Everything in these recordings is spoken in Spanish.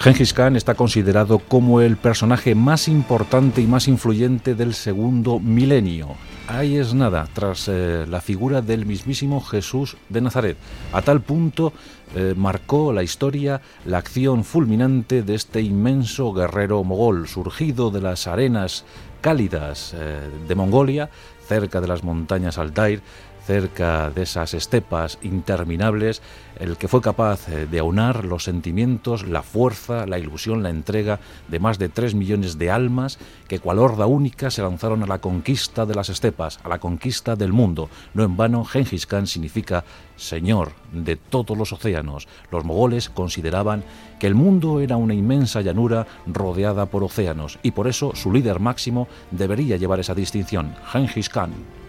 Gengis Khan está considerado como el personaje más importante y más influyente del segundo milenio. Ahí es nada, tras eh, la figura del mismísimo Jesús de Nazaret. A tal punto eh, marcó la historia la acción fulminante de este inmenso guerrero mogol, surgido de las arenas cálidas eh, de Mongolia, cerca de las montañas Altair, cerca de esas estepas interminables, el que fue capaz eh, de aunar los sentimientos, la fuerza, la ilusión, la entrega de más de tres millones de almas que cual horda única se lanzaron a la conquista de las estepas, a la conquista del mundo. No en vano, Genghis Khan significa señor de todos los océanos. Los mogoles consideraban que el mundo era una inmensa llanura rodeada por océanos y por eso su líder máximo debería llevar esa distinción, Genghis Khan.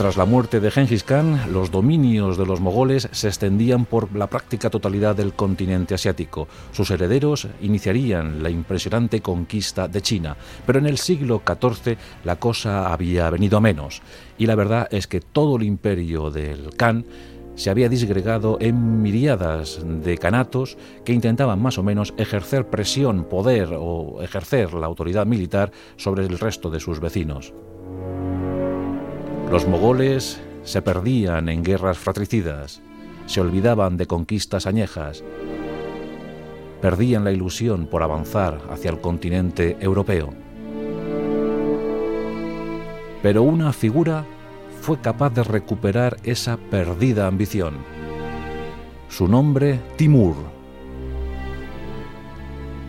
Tras la muerte de Genghis Khan, los dominios de los mogoles se extendían por la práctica totalidad del continente asiático. Sus herederos iniciarían la impresionante conquista de China, pero en el siglo XIV la cosa había venido a menos, y la verdad es que todo el imperio del Khan se había disgregado en miriadas de canatos que intentaban más o menos ejercer presión, poder o ejercer la autoridad militar sobre el resto de sus vecinos. Los mogoles se perdían en guerras fratricidas, se olvidaban de conquistas añejas, perdían la ilusión por avanzar hacia el continente europeo. Pero una figura fue capaz de recuperar esa perdida ambición. Su nombre, Timur.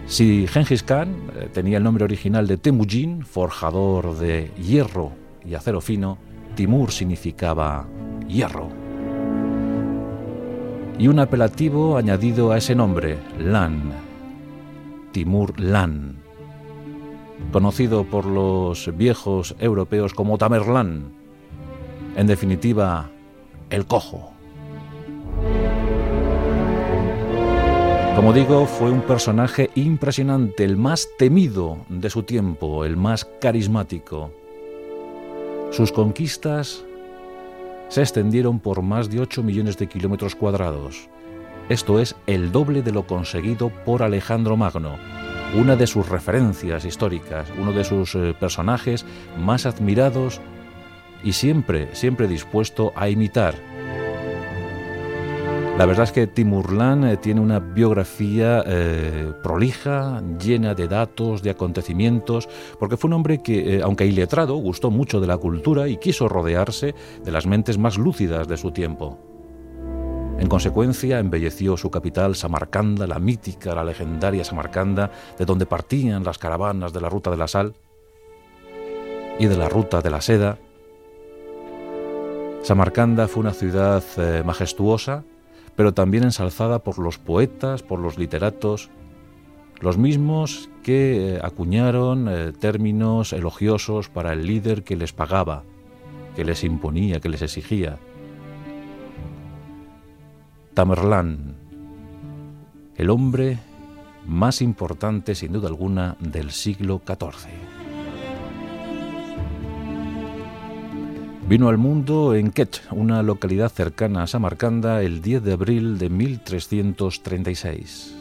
Si Genghis Khan eh, tenía el nombre original de Temujin, forjador de hierro y acero fino, Timur significaba hierro. Y un apelativo añadido a ese nombre, Lan. Timur Lan. Conocido por los viejos europeos como Tamerlán. En definitiva, el cojo. Como digo, fue un personaje impresionante, el más temido de su tiempo, el más carismático. Sus conquistas se extendieron por más de 8 millones de kilómetros cuadrados. Esto es el doble de lo conseguido por Alejandro Magno, una de sus referencias históricas, uno de sus eh, personajes más admirados y siempre, siempre dispuesto a imitar la verdad es que Timurlan eh, tiene una biografía eh, prolija, llena de datos, de acontecimientos, porque fue un hombre que, eh, aunque iletrado, gustó mucho de la cultura y quiso rodearse de las mentes más lúcidas de su tiempo. En consecuencia, embelleció su capital, Samarcanda, la mítica, la legendaria Samarcanda, de donde partían las caravanas de la ruta de la sal y de la ruta de la seda. Samarcanda fue una ciudad majestuosa, pero también ensalzada por los poetas, por los literatos, los mismos que eh, acuñaron eh, términos elogiosos para el líder que les pagaba, que les imponía, que les exigía. Tamerlán, el hombre más importante sin duda alguna del siglo XIV. Vino al mundo en Ket, una localidad cercana a Samarcanda, el 10 de abril de 1336.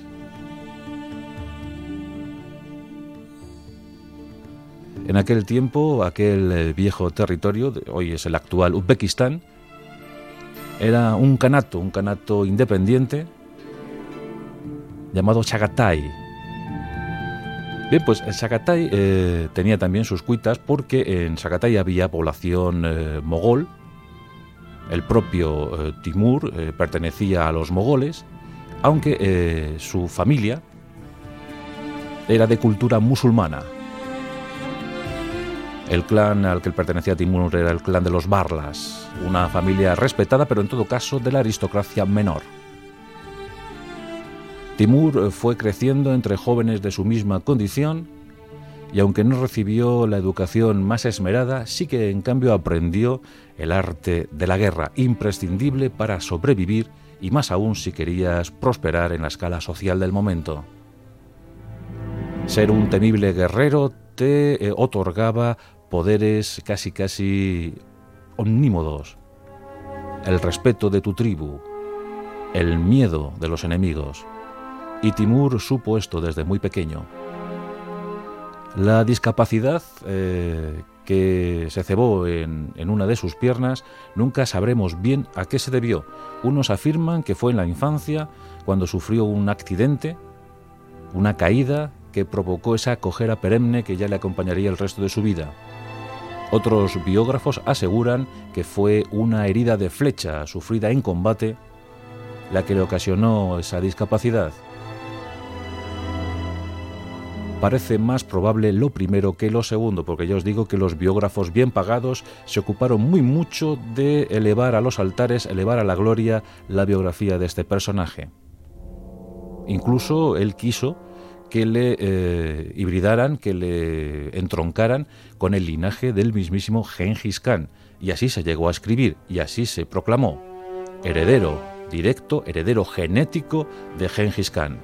En aquel tiempo, aquel eh, viejo territorio, hoy es el actual Uzbekistán, era un canato, un canato independiente llamado Chagatai, Bien, pues Shakatai eh, tenía también sus cuitas porque en Shakatai había población eh, mogol. El propio eh, Timur pertenecía a los mogoles, aunque su familia era de cultura musulmana. El clan al que pertenecía Timur era el clan de los Barlas, una familia respetada, pero en todo caso de la aristocracia menor. Timur fue creciendo entre jóvenes de su misma condición y aunque no recibió la educación más esmerada, sí que en cambio aprendió el arte de la guerra, imprescindible para sobrevivir y más aún si querías prosperar en la escala social del momento. Ser un temible guerrero te eh, otorgaba poderes casi casi omnímodos, el respeto de tu tribu, el miedo de los enemigos. Y Timur supo esto desde muy pequeño. La discapacidad eh, que se cebó en, en, una de sus piernas nunca sabremos bien a qué se debió. Unos afirman que fue en la infancia, cuando sufrió un accidente, una caída que provocó esa cojera perenne que ya le acompañaría el resto de su vida. Otros biógrafos aseguran que fue una herida de flecha sufrida en combate la que le ocasionó esa discapacidad. Parece más probable lo primero que lo segundo, porque ya os digo que los biógrafos bien pagados se ocuparon muy mucho de elevar a los altares, elevar a la gloria la biografía de este personaje. Incluso él quiso que le eh, hibridaran, que le entroncaran con el linaje del mismísimo Genghis Khan. Y así se llegó a escribir, y así se proclamó, heredero directo, heredero genético de Genghis Khan.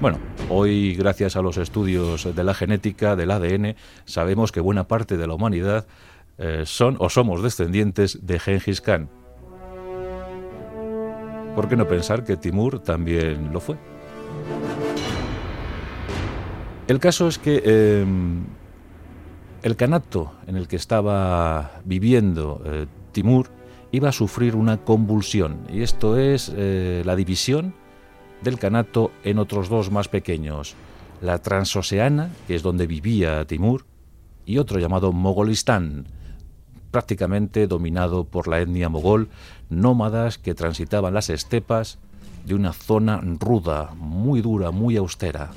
Bueno, hoy gracias a los estudios de la genética, del ADN, sabemos que buena parte de la humanidad eh, son o somos descendientes de Genghis Khan. ¿Por qué no pensar que Timur también lo fue? El caso es que em, el canato en el que estaba viviendo eh, Timur iba a sufrir una convulsión, y esto es eh, la división del canato en otros dos más pequeños, la transoceana, que es donde vivía Timur, y otro llamado Mogolistán, prácticamente dominado por la etnia mogol, nómadas que transitaban las estepas de una zona ruda, muy dura, muy austera.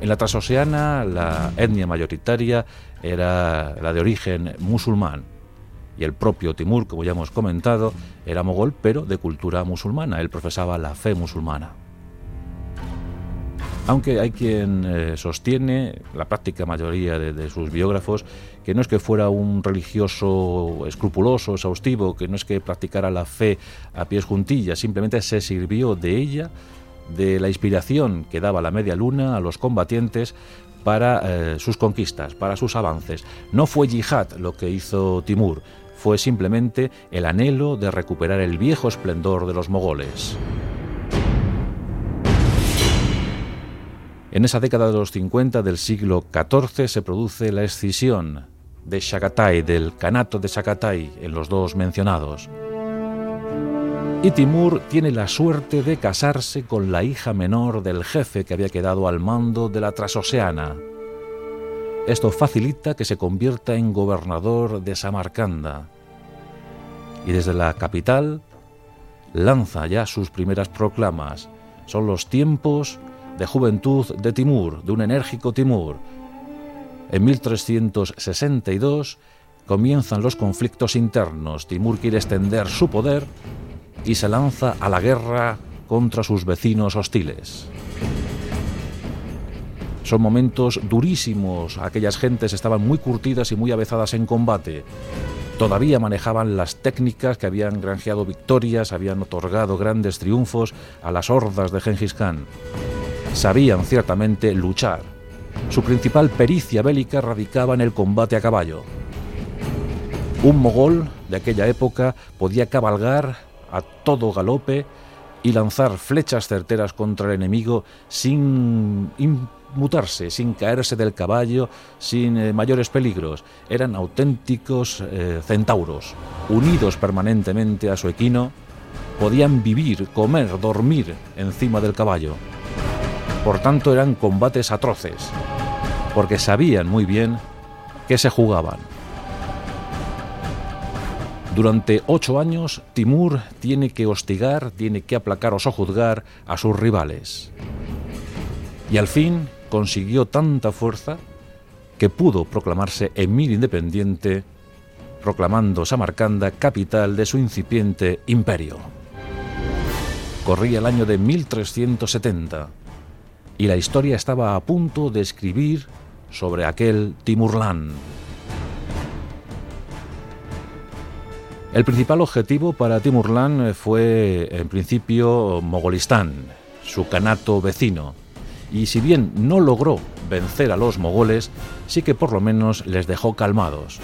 En la transoceana la etnia mayoritaria era la de origen musulmán y el propio Timur, como ya hemos comentado, era mogol pero de cultura musulmana, él profesaba la fe musulmana. Aunque hay quien eh, sostiene, la práctica mayoría de, sus biógrafos, que no es que fuera un religioso escrupuloso, exhaustivo, que no es que practicara la fe a pies juntillas, simplemente se sirvió de ella de la inspiración que daba la media luna a los combatientes para eh, sus conquistas, para sus avances. No fue yihad lo que hizo Timur, fue simplemente el anhelo de recuperar el viejo esplendor de los mogoles. En esa década de los 50 del siglo XIV se produce la escisión de Shagatai, del Kanato de Shagatai, en los dos mencionados. Y Timur tiene la suerte de casarse con la hija menor del jefe que había quedado al mando de la Trasoceana. Esto facilita que se convierta en gobernador de Samarcanda. Y desde la capital lanza ya sus primeras proclamas. Son los tiempos de juventud de Timur, de un enérgico Timur. En 1362 comienzan los conflictos internos. Timur quiere extender su poder y se lanza a la guerra contra sus vecinos hostiles. Son momentos durísimos, aquellas gentes estaban muy curtidas y muy avezadas en combate. Todavía manejaban las técnicas que habían granjeado victorias, habían otorgado grandes triunfos a las hordas de Genghis Khan. Sabían ciertamente luchar. Su principal pericia bélica radicaba en el combate a caballo. Un mogol de aquella época podía cabalgar a todo galope y lanzar flechas certeras contra el enemigo sin inmutarse, sin caerse del caballo, sin eh, mayores peligros. Eran auténticos eh, centauros, unidos permanentemente a su equino, podían vivir, comer, dormir encima del caballo. Por tanto eran combates atroces, porque sabían muy bien que se jugaban. Durante ocho años, Timur tiene que hostigar, tiene que aplacar o sojuzgar a sus rivales. Y al fin consiguió tanta fuerza que pudo proclamarse emir independiente, proclamando Samarcanda capital de su incipiente imperio. Corría el año de 1370 y la historia estaba a punto de escribir sobre aquel Timurlán. El principal objetivo para Timurlán fue, en principio, Mogolistán, su canato vecino, y si bien no logró vencer a los mogoles, sí que por lo menos les dejó calmados.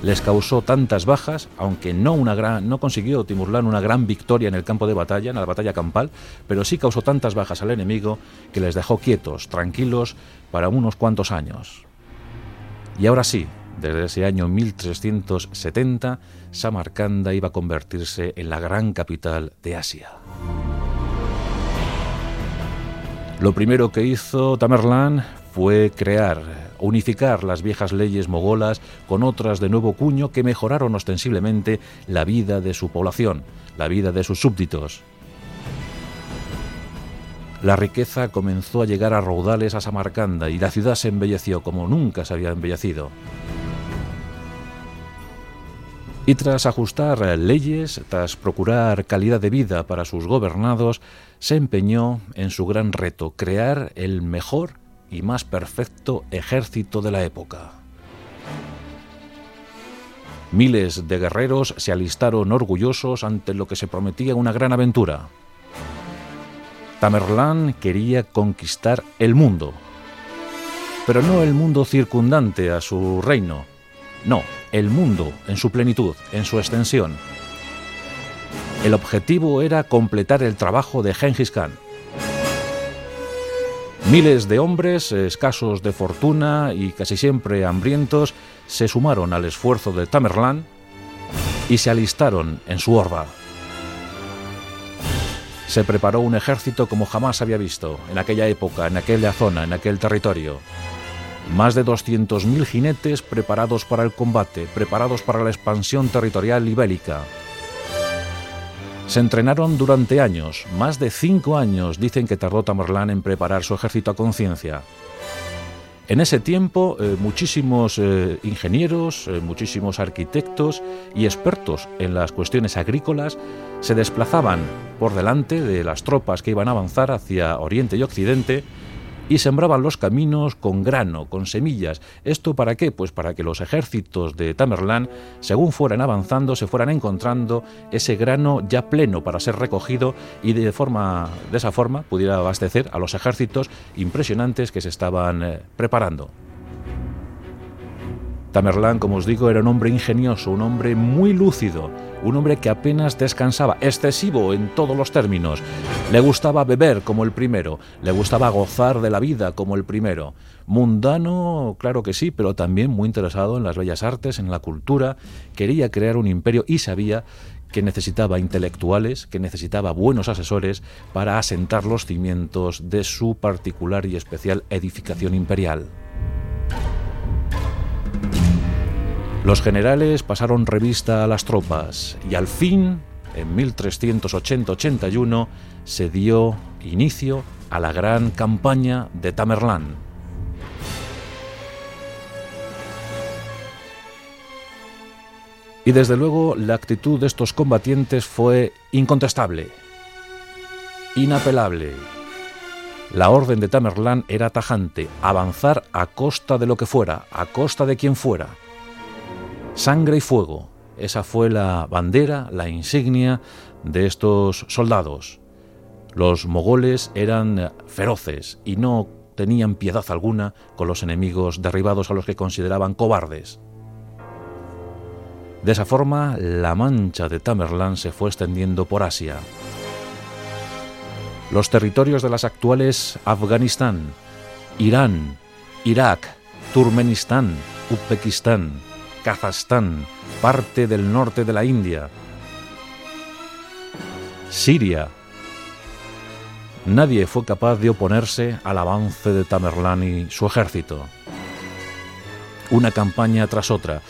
les causó tantas bajas, aunque no, una gran, no consiguió Timurlán una gran victoria en el campo de batalla, en la batalla campal, pero sí causó tantas bajas al enemigo que les dejó quietos, tranquilos, para unos cuantos años. Y ahora sí, desde ese año 1370, Samarcanda iba a convertirse en la gran capital de Asia. Lo primero que hizo Tamerlán fue crear, unificar las viejas leyes mogolas con otras de nuevo cuño que mejoraron ostensiblemente la vida de su población, la vida de sus súbditos. La riqueza comenzó a llegar a raudales a Samarcanda y la ciudad se embelleció como nunca se había embellecido. Y tras ajustar leyes, tras procurar calidad de vida para sus gobernados, se empeñó en su gran reto, crear el mejor y más perfecto ejército de la época. Miles de guerreros se alistaron orgullosos ante lo que se prometía una gran aventura. Tamerlán quería conquistar el mundo, pero no el mundo circundante a su reino, no, el mundo en su plenitud, en su extensión. El objetivo era completar el trabajo de Genghis Khan. Miles de hombres, escasos de fortuna y casi siempre hambrientos, se sumaron al esfuerzo de Tamerlán y se alistaron en su horda. Se preparó un ejército como jamás había visto en aquella época, en aquella zona, en aquel territorio. Más de 200.000 jinetes preparados para el combate, preparados para la expansión territorial y bélica. Se entrenaron durante años, más de cinco años dicen que tardó Tamerlán en preparar su ejército a conciencia. En ese tiempo, eh, muchísimos eh, ingenieros, eh, muchísimos arquitectos y expertos en las cuestiones agrícolas se desplazaban por delante de las tropas que iban a avanzar hacia Oriente y Occidente y sembraban los caminos con grano, con semillas. ¿Esto para qué? Pues para que los ejércitos de Tamerlán, según fueran avanzando, se fueran encontrando ese grano ya pleno para ser recogido y de, forma, de esa forma pudiera abastecer a los ejércitos impresionantes que se estaban eh, preparando. Tamerlán, como os digo, era un hombre ingenioso, un hombre muy lúcido, un hombre que apenas descansaba, excesivo en todos los términos. Le gustaba beber como el primero, le gustaba gozar de la vida como el primero. Mundano, claro que sí, pero también muy interesado en las bellas artes, en la cultura, quería crear un imperio y sabía que necesitaba intelectuales, que necesitaba buenos asesores para asentar los cimientos de su particular y especial edificación imperial. Los generales pasaron revista a las tropas y al fin, en 1380-81, se dio inicio a la gran campaña de Tamerlán. Y desde luego la actitud de estos combatientes fue incontestable, inapelable. La orden de Tamerlán era tajante, avanzar a costa de lo que fuera, a costa de quien fuera. Sangre y fuego. Esa fue la bandera, la insignia de estos soldados. Los mogoles eran feroces y no tenían piedad alguna con los enemigos derribados a los que consideraban cobardes. De esa forma, la mancha de Tamerlán se fue extendiendo por Asia. Los territorios de las actuales Afganistán, Irán, Irak, Turmenistán, Uzbekistán, Kazajstán, parte del norte de la India, Siria. Nadie fue capaz de oponerse al avance de Tamerlán y su ejército. Una campaña tras otra.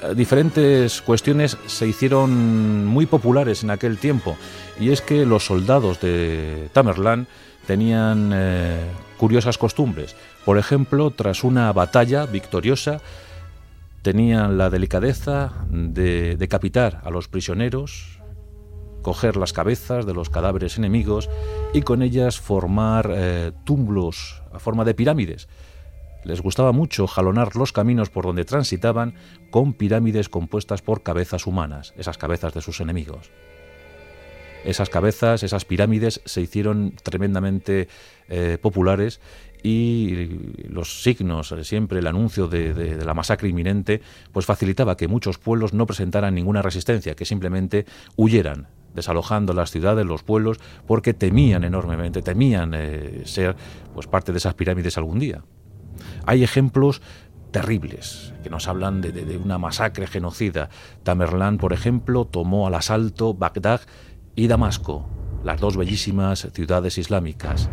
Eh, diferentes cuestiones se hicieron muy populares en aquel tiempo, y es que los soldados de Tamerlán tenían eh, curiosas costumbres. Por ejemplo, tras una batalla victoriosa, tenían la delicadeza de decapitar a los prisioneros, coger las cabezas de los cadáveres enemigos y con ellas formar eh, túmulos a forma de pirámides. Les gustaba mucho jalonar los caminos por donde transitaban con pirámides compuestas por cabezas humanas, esas cabezas de sus enemigos. Esas cabezas, esas pirámides se hicieron tremendamente eh, populares y los signos, eh, siempre el anuncio de, la masacre inminente, pues facilitaba que muchos pueblos no presentaran ninguna resistencia, que simplemente huyeran desalojando las ciudades, los pueblos, porque temían enormemente, temían eh, ser pues parte de esas pirámides algún día. Hay ejemplos terribles que nos hablan de, de una masacre genocida. Tamerlán, por ejemplo, tomó al asalto Bagdad y Damasco, las dos bellísimas ciudades islámicas.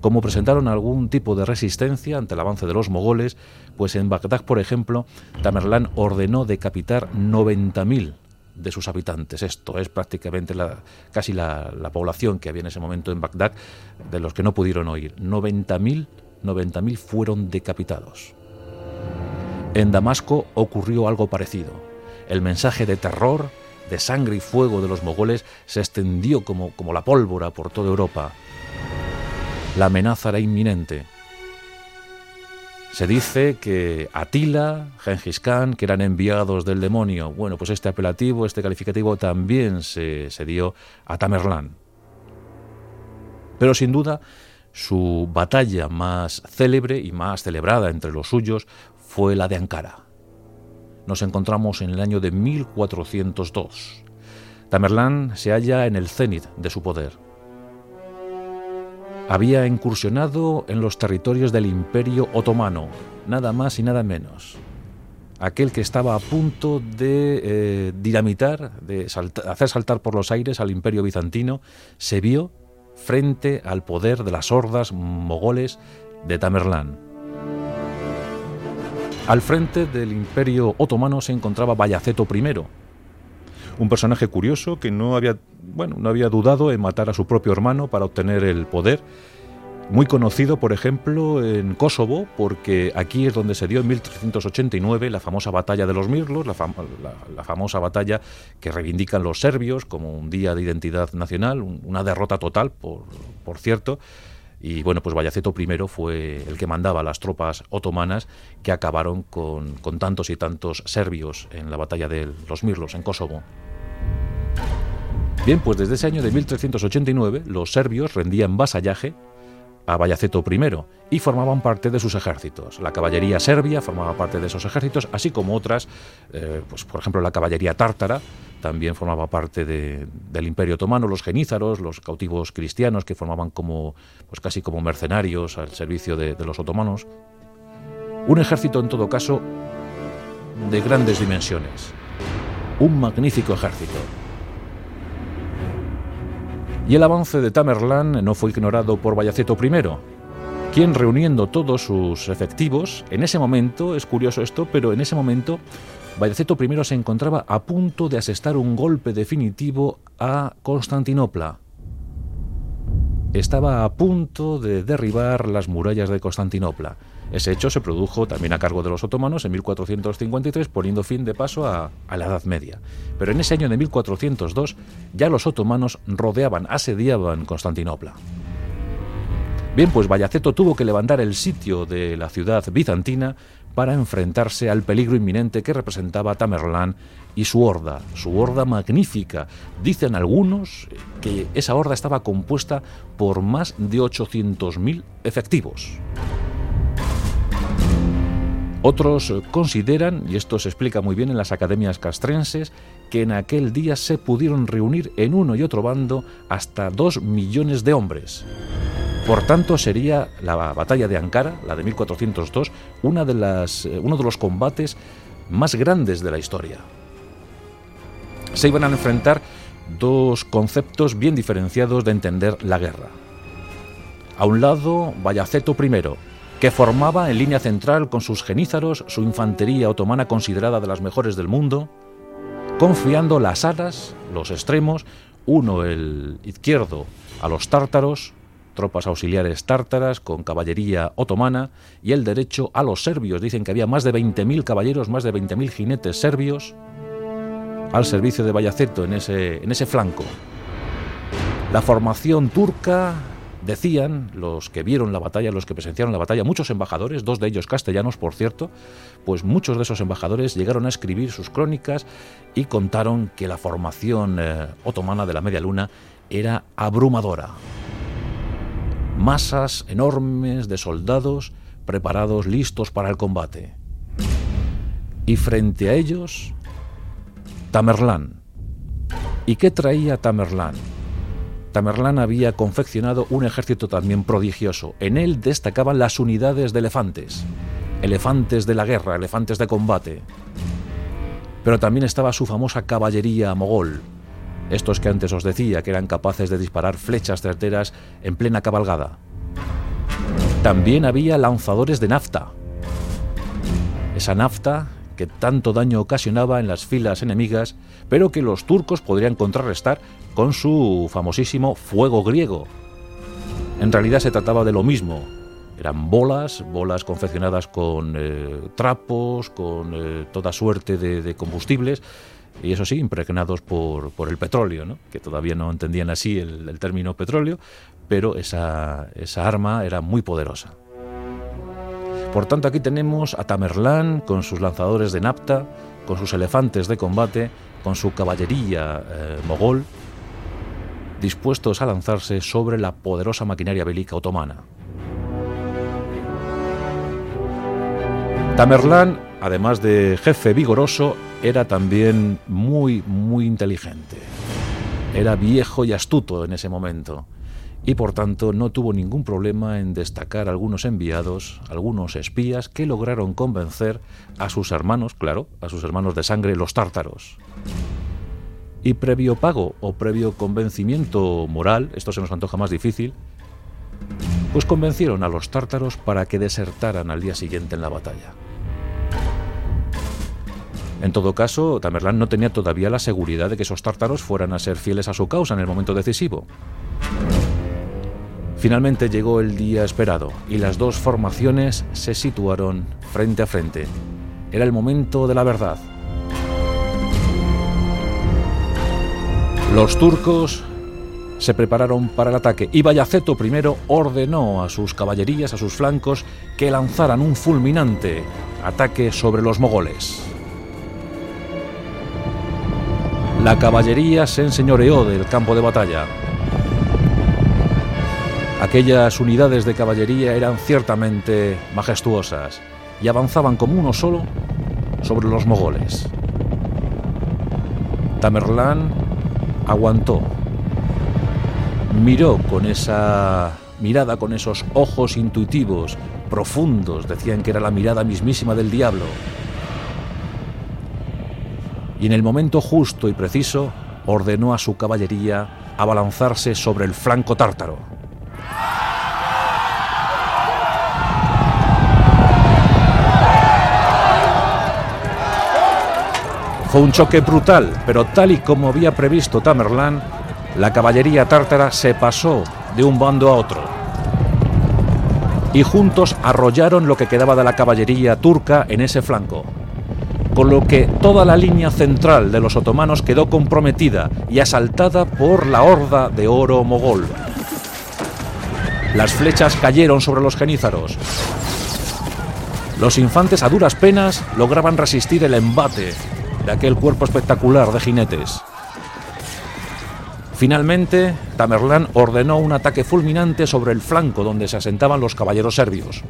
Como presentaron algún tipo de resistencia ante el avance de los mogoles, pues en Bagdad, por ejemplo, Tamerlán ordenó decapitar 90.000 de sus habitantes. Esto es prácticamente la, casi la, población que había en ese momento en Bagdad, de los que no pudieron oír. 90.000 90 fueron decapitados. En Damasco ocurrió algo parecido. El mensaje de terror, de sangre y fuego de los mogoles se extendió como, como la pólvora por toda Europa. La amenaza era inminente. Se dice que Atila, Gengis Khan, que eran enviados del demonio, bueno, pues este apelativo, este calificativo también se, se dio a Tamerlán. Pero sin duda, su batalla más célebre y más celebrada entre los suyos fue la de Ankara. Nos encontramos en el año de 1402. Tamerlán se halla en el cenit de su poder había incursionado en los territorios del Imperio Otomano, nada más y nada menos. Aquel que estaba a punto de eh, dinamitar, de hacer saltar por los aires al Imperio Bizantino, se vio frente al poder de las hordas mogoles de Tamerlán. Al frente del Imperio Otomano se encontraba Bayaceto I, un personaje curioso que no había, bueno, no había dudado en matar a su propio hermano para obtener el poder. Muy conocido, por ejemplo, en Kosovo, porque aquí es donde se dio en 1389 la famosa batalla de los Mirlos, la, famosa batalla que reivindican los serbios como un día de identidad nacional, una derrota total, por, cierto. Y bueno, pues Bayaceto I fue el que mandaba las tropas otomanas que acabaron con, con tantos y tantos serbios en la batalla de los Mirlos, en Kosovo. Bien, pues desde ese año de 1389 los serbios rendían vasallaje a Bayaceto I y formaban parte de sus ejércitos. La caballería serbia formaba parte de esos ejércitos, así como otras, eh, pues por ejemplo la caballería tártara también formaba parte del Imperio Otomano, los genízaros, los cautivos cristianos que formaban como, pues casi como mercenarios al servicio de los otomanos. Un ejército en todo caso de grandes dimensiones, un magnífico ejército y el avance de Tamerlán no fue ignorado por Bayaceto I, quien reuniendo todos sus efectivos, en ese momento, es curioso esto, pero en ese momento Bayaceto I se encontraba a punto de asestar un golpe definitivo a Constantinopla. Estaba a punto de derribar las murallas de Constantinopla. Ese hecho se produjo también a cargo de los otomanos en 1453, poniendo fin de paso a, la Edad Media. Pero en ese año de 1402 ya los otomanos rodeaban, asediaban Constantinopla. Bien, pues Bayaceto tuvo que levantar el sitio de la ciudad bizantina para enfrentarse al peligro inminente que representaba Tamerlán y su horda, su horda magnífica. Dicen algunos que esa horda estaba compuesta por más de 800.000 efectivos. Otros consideran, y esto se explica muy bien en las academias castrenses, que en aquel día se pudieron reunir en uno y otro bando hasta dos millones de hombres. Por tanto, sería la batalla de Ankara, la de 1402, una de las, eh, uno de los combates más grandes de la historia. Se iban a enfrentar dos conceptos bien diferenciados de entender la guerra. A un lado, Bayaceto I, que formaba en línea central con sus genízaros su infantería otomana considerada de las mejores del mundo, confiando las alas, los extremos, uno el izquierdo a los tártaros, tropas auxiliares tártaras con caballería otomana, y el derecho a los serbios. Dicen que había más de 20.000 caballeros, más de 20.000 jinetes serbios al servicio de Bayaceto en ese, en ese flanco. La formación turca Decían los que vieron la batalla, los que presenciaron la batalla, muchos embajadores, dos de ellos castellanos, por cierto, pues muchos de esos embajadores llegaron a escribir sus crónicas y contaron que la formación eh, otomana de la Media Luna era abrumadora. Masas enormes de soldados preparados listos para el combate. Y frente a ellos, Tamerlán. ¿Y qué traía Tamerlán? Tamerlán había confeccionado un ejército también prodigioso. En él destacaban las unidades de elefantes, elefantes de la guerra, elefantes de combate. Pero también estaba su famosa caballería mogol, estos que antes os decía que eran capaces de disparar flechas certeras en plena cabalgada. También había lanzadores de nafta. Esa nafta que tanto daño ocasionaba en las filas enemigas, pero que los turcos podrían contrarrestar con su famosísimo fuego griego. En realidad se trataba de lo mismo. Eran bolas, bolas confeccionadas con eh, trapos, con eh, toda suerte de, combustibles, y eso sí, impregnados por, el petróleo, ¿no? que todavía no entendían así el, el término petróleo, pero esa, esa arma era muy poderosa. Por tanto, aquí tenemos a Tamerlán con sus lanzadores de napta, con sus elefantes de combate, con su caballería eh, mogol, dispuestos a lanzarse sobre la poderosa maquinaria bélica otomana. Tamerlán, además de jefe vigoroso, era también muy, muy inteligente. Era viejo y astuto en ese momento y por tanto no tuvo ningún problema en destacar algunos enviados, algunos espías que lograron convencer a sus hermanos, claro, a sus hermanos de sangre, los tártaros. Y previo pago o previo convencimiento moral, esto se nos antoja más difícil, pues convencieron a los tártaros para que desertaran al día siguiente en la batalla. En todo caso, Tamerlán no tenía todavía la seguridad de que esos tártaros fueran a ser fieles a su causa en el momento decisivo. Finalmente llegó el día esperado y las dos formaciones se situaron frente a frente. Era el momento de la verdad. Los turcos se prepararon para el ataque y Bayaceto primero ordenó a sus caballerías, a sus flancos, que lanzaran un fulminante ataque sobre los mogoles. La caballería se enseñoreó del campo de batalla. Aquellas unidades de caballería eran ciertamente majestuosas y avanzaban como uno solo sobre los mogoles. Tamerlán aguantó, miró con esa mirada, con esos ojos intuitivos, profundos, decían que era la mirada mismísima del diablo. Y en el momento justo y preciso ordenó a su caballería abalanzarse sobre el flanco tártaro. Fue un choque brutal, pero tal y como había previsto Tamerlán, la caballería tártara se pasó de un bando a otro. Y juntos arrollaron lo que quedaba de la caballería turca en ese flanco. Con lo que toda la línea central de los otomanos quedó comprometida y asaltada por la horda de oro mogol. Las flechas cayeron sobre los genízaros. Los infantes a duras penas lograban resistir el embate de aquel cuerpo espectacular de jinetes. Finalmente, Tamerlán ordenó un ataque fulminante sobre el flanco donde se asentaban los caballeros serbios.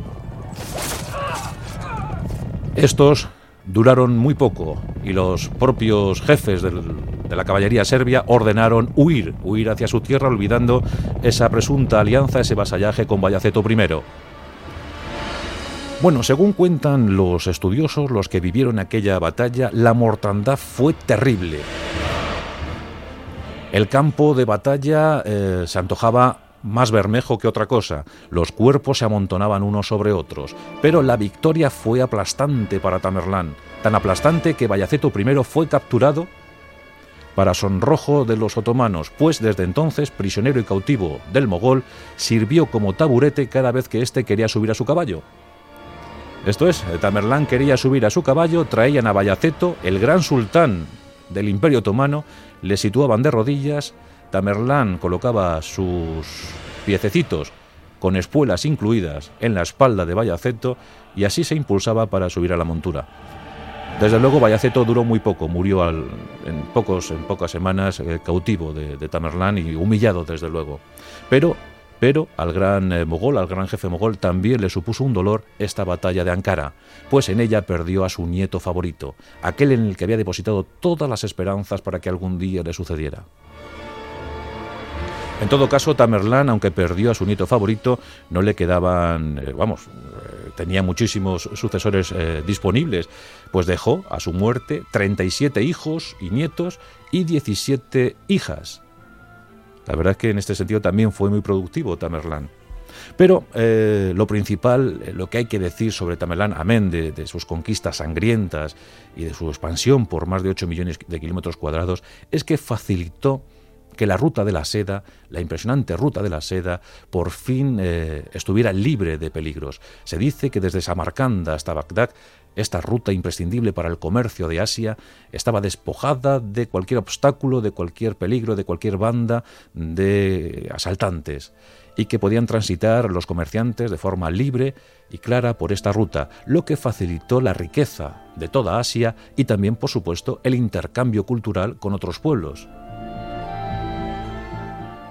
Estos duraron muy poco y los propios jefes de la caballería serbia ordenaron huir, huir hacia su tierra olvidando esa presunta alianza, ese vasallaje con Bayaceto I. Bueno, según cuentan los estudiosos, los que vivieron aquella batalla, la mortandad fue terrible. El campo de batalla eh, se antojaba más bermejo que otra cosa. Los cuerpos se amontonaban unos sobre otros. Pero la victoria fue aplastante para Tamerlán, tan aplastante que Bayaceto I fue capturado para sonrojo de los otomanos, pues desde entonces, prisionero y cautivo del mogol, sirvió como taburete cada vez que éste quería subir a su caballo. Esto es, Tamerlán quería subir a su caballo, traían a Bayaceto, el gran sultán del Imperio Otomano, le situaban de rodillas, Tamerlán colocaba sus piececitos con espuelas incluidas en la espalda de Bayaceto y así se impulsaba para subir a la montura. Desde luego, Bayaceto duró muy poco, murió en, pocos, en pocas semanas eh, cautivo de, de, Tamerlán y humillado, desde luego. Pero, pero al gran eh, mogol, al gran jefe mogol, también le supuso un dolor esta batalla de Ankara, pues en ella perdió a su nieto favorito, aquel en el que había depositado todas las esperanzas para que algún día le sucediera. En todo caso, Tamerlán, aunque perdió a su nieto favorito, no le quedaban, eh, vamos, eh, tenía muchísimos sucesores disponibles, pues dejó a su muerte 37 hijos y nietos y 17 hijas. La verdad es que en este sentido también fue muy productivo Tamerlán. Pero lo principal, lo que hay que decir sobre Tamerlán, amén de, de, sus conquistas sangrientas y de su expansión por más de 8 millones de kilómetros cuadrados, es que facilitó que la ruta de la seda, la impresionante ruta de la seda, por fin eh, estuviera libre de peligros. Se dice que desde Samarcanda hasta Bagdad, esta ruta imprescindible para el comercio de Asia estaba despojada de cualquier obstáculo, de cualquier peligro, de cualquier banda de asaltantes y que podían transitar los comerciantes de forma libre y clara por esta ruta, lo que facilitó la riqueza de toda Asia y también, por supuesto, el intercambio cultural con otros pueblos.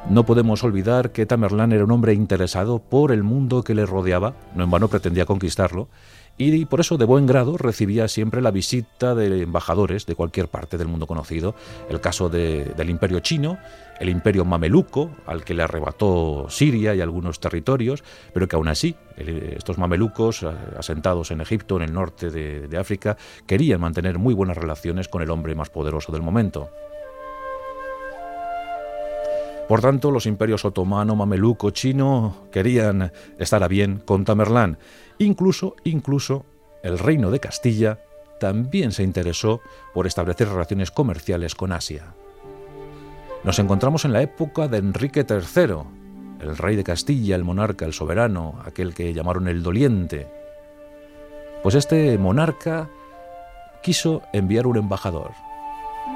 No podemos olvidar que Tamerlán era un hombre interesado por el mundo que le rodeaba, no en vano pretendía conquistarlo, y por eso de buen grado recibía siempre la visita de embajadores de cualquier parte del mundo conocido. El caso del imperio chino, el imperio mameluco, al que le arrebató Siria y algunos territorios, pero que aún así estos mamelucos, asentados en Egipto, en el norte de África, querían mantener muy buenas relaciones con el hombre más poderoso del momento. Por tanto, los imperios otomano, mameluco, chino querían estar a bien con Tamerlán. Incluso, incluso, el reino de Castilla también se interesó por establecer relaciones comerciales con Asia. Nos encontramos en la época de Enrique III, el rey de Castilla, el monarca, el soberano, aquel que llamaron el doliente. Pues este monarca quiso enviar un embajador.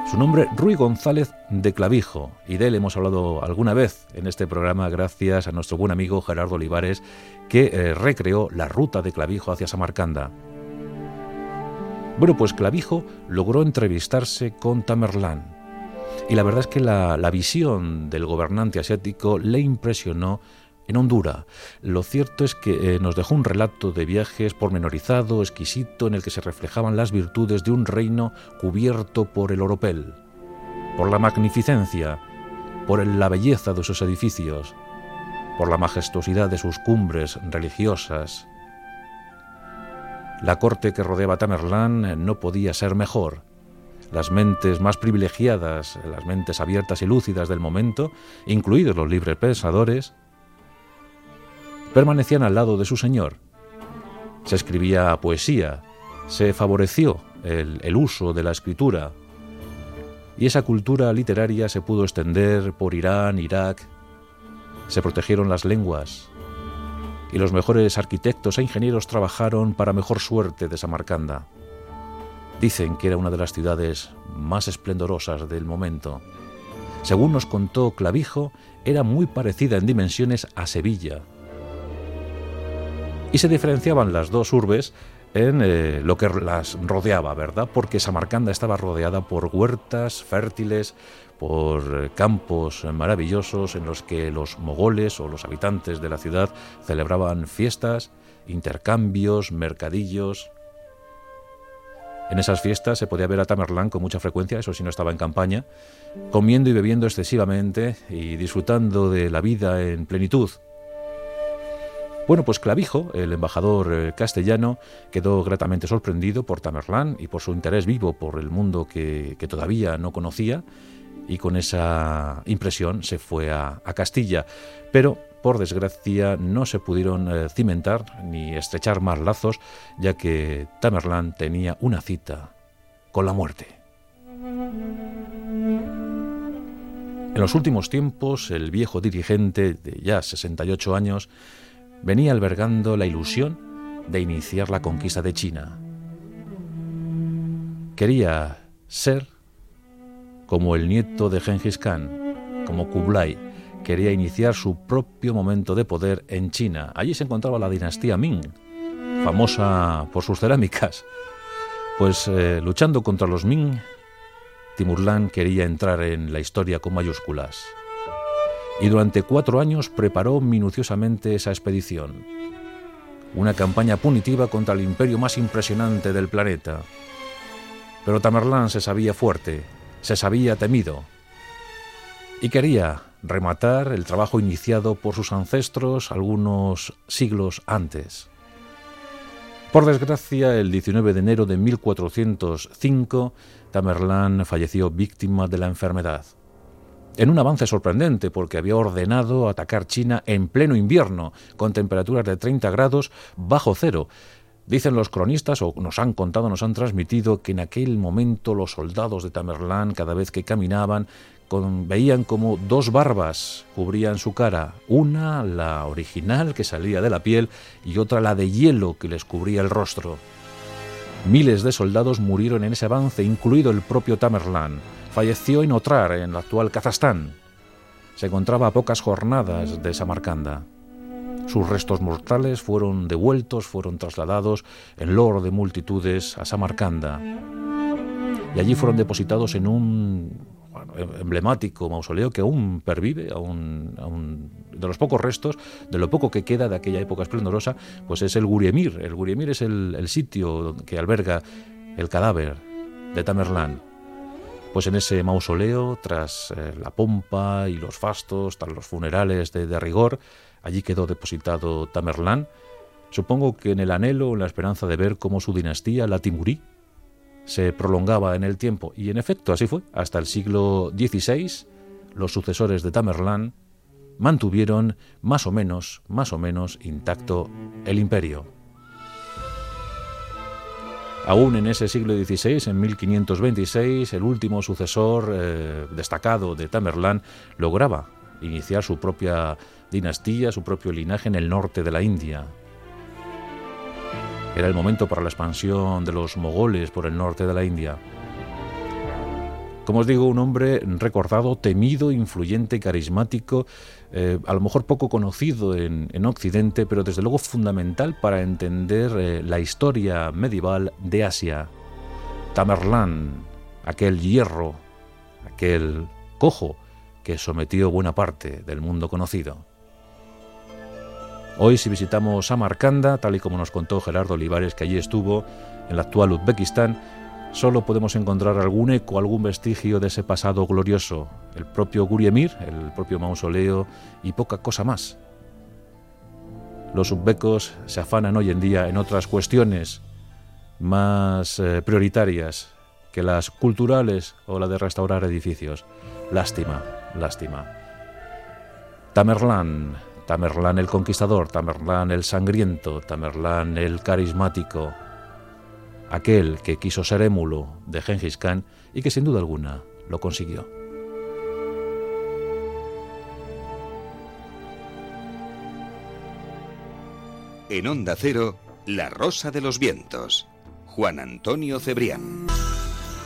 Su nombre, Rui González de Clavijo, y de él hemos hablado alguna vez en este programa gracias a nuestro buen amigo Gerardo Olivares, que eh, recreó la ruta de Clavijo hacia Samarcanda. Bueno, pues Clavijo logró entrevistarse con Tamerlán, y la verdad es que la, la visión del gobernante asiático le impresionó en Honduras. Lo cierto es que eh, nos dejó un relato de viajes pormenorizado, exquisito, en el que se reflejaban las virtudes de un reino cubierto por el oropel, por la magnificencia, por la belleza de sus edificios, por la majestuosidad de sus cumbres religiosas. La corte que rodeaba Tamerlán eh, no podía ser mejor. Las mentes más privilegiadas, las mentes abiertas y lúcidas del momento, incluidos los libres pensadores, permanecían al lado de su señor. Se escribía poesía, se favoreció el, uso de la escritura y esa cultura literaria se pudo extender por Irán, Irak, se protegieron las lenguas y los mejores arquitectos e ingenieros trabajaron para mejor suerte de Samarcanda. Dicen que era una de las ciudades más esplendorosas del momento. Según nos contó Clavijo, era muy parecida en dimensiones a Sevilla, y se diferenciaban las dos urbes en eh, lo que las rodeaba, ¿verdad? Porque Samarcanda estaba rodeada por huertas fértiles, por eh, campos maravillosos en los que los mogoles o los habitantes de la ciudad celebraban fiestas, intercambios, mercadillos. En esas fiestas se podía ver a Tamerlán con mucha frecuencia, eso sí no estaba en campaña, comiendo y bebiendo excesivamente y disfrutando de la vida en plenitud, bueno, pues Clavijo, el embajador eh, castellano, quedó gratamente sorprendido por Tamerlán y por su interés vivo por el mundo que, todavía no conocía y con esa impresión se fue a, Castilla. Pero, por desgracia, no se pudieron eh, cimentar ni estrechar más lazos, ya que Tamerlán tenía una cita con la muerte. En los últimos tiempos, el viejo dirigente de ya 68 años venía albergando la ilusión de iniciar la conquista de China. Quería ser como el nieto de Genghis Khan, como Kublai, quería iniciar su propio momento de poder en China. Allí se encontraba la dinastía Ming, famosa por sus cerámicas. Pues eh, luchando contra los Ming, Timurlán quería entrar en la historia con mayúsculas. Y durante cuatro años preparó minuciosamente esa expedición. Una campaña punitiva contra el imperio más impresionante del planeta. Pero Tamerlán se sabía fuerte, se sabía temido. Y quería rematar el trabajo iniciado por sus ancestros algunos siglos antes. Por desgracia, el 19 de enero de 1405, Tamerlán falleció víctima de la enfermedad. En un avance sorprendente porque había ordenado atacar China en pleno invierno, con temperaturas de 30 grados bajo cero. Dicen los cronistas, o nos han contado, nos han transmitido, que en aquel momento los soldados de Tamerlán, cada vez que caminaban, veían como dos barbas cubrían su cara, una la original que salía de la piel y otra la de hielo que les cubría el rostro. Miles de soldados murieron en ese avance, incluido el propio Tamerlán. Falleció en Otrar, en el actual Kazajstán. Se encontraba a pocas jornadas de Samarcanda. Sus restos mortales fueron devueltos, fueron trasladados en loro de multitudes a Samarcanda. Y allí fueron depositados en un Em, emblemático mausoleo que aún pervive, aún, de los pocos restos, de lo poco que queda de aquella época esplendorosa, pues es el Guriemir. El Guriemir es el, sitio que alberga el cadáver de Tamerlán. Pues en ese mausoleo, tras eh, la pompa y los fastos, tras los funerales de, de rigor, allí quedó depositado Tamerlán, supongo que en el anhelo, en la esperanza de ver cómo su dinastía, la Timurí, se prolongaba en el tiempo. Y en efecto, así fue. Hasta el siglo XVI, los sucesores de Tamerlán mantuvieron más o menos, más o menos intacto el imperio. Aún en ese siglo XVI, en 1526, el último sucesor eh, destacado de Tamerlán lograba iniciar su propia dinastía, su propio linaje en el norte de la India, era el momento para la expansión de los mogoles por el norte de la India. Como os digo, un hombre recordado, temido, influyente, carismático, eh, a lo mejor poco conocido en, Occidente, pero desde luego fundamental para entender eh, la historia medieval de Asia. Tamerlán, aquel hierro, aquel cojo que sometió buena parte del mundo conocido. Hoy si visitamos Samarcanda, tal y como nos contó Gerardo Olivares que allí estuvo, en la actual Uzbekistán, solo podemos encontrar algún eco, algún vestigio de ese pasado glorioso, el propio Guriemir, el propio mausoleo y poca cosa más. Los uzbecos se afanan hoy en día en otras cuestiones más eh, prioritarias que las culturales o la de restaurar edificios. Lástima, lástima. Tamerlán, Tamerlán el conquistador, Tamerlán el sangriento, Tamerlán el carismático, aquel que quiso ser émulo de Gengis Khan y que sin duda alguna lo consiguió. En Onda Cero, La Rosa de los Vientos, Juan Antonio Cebrián.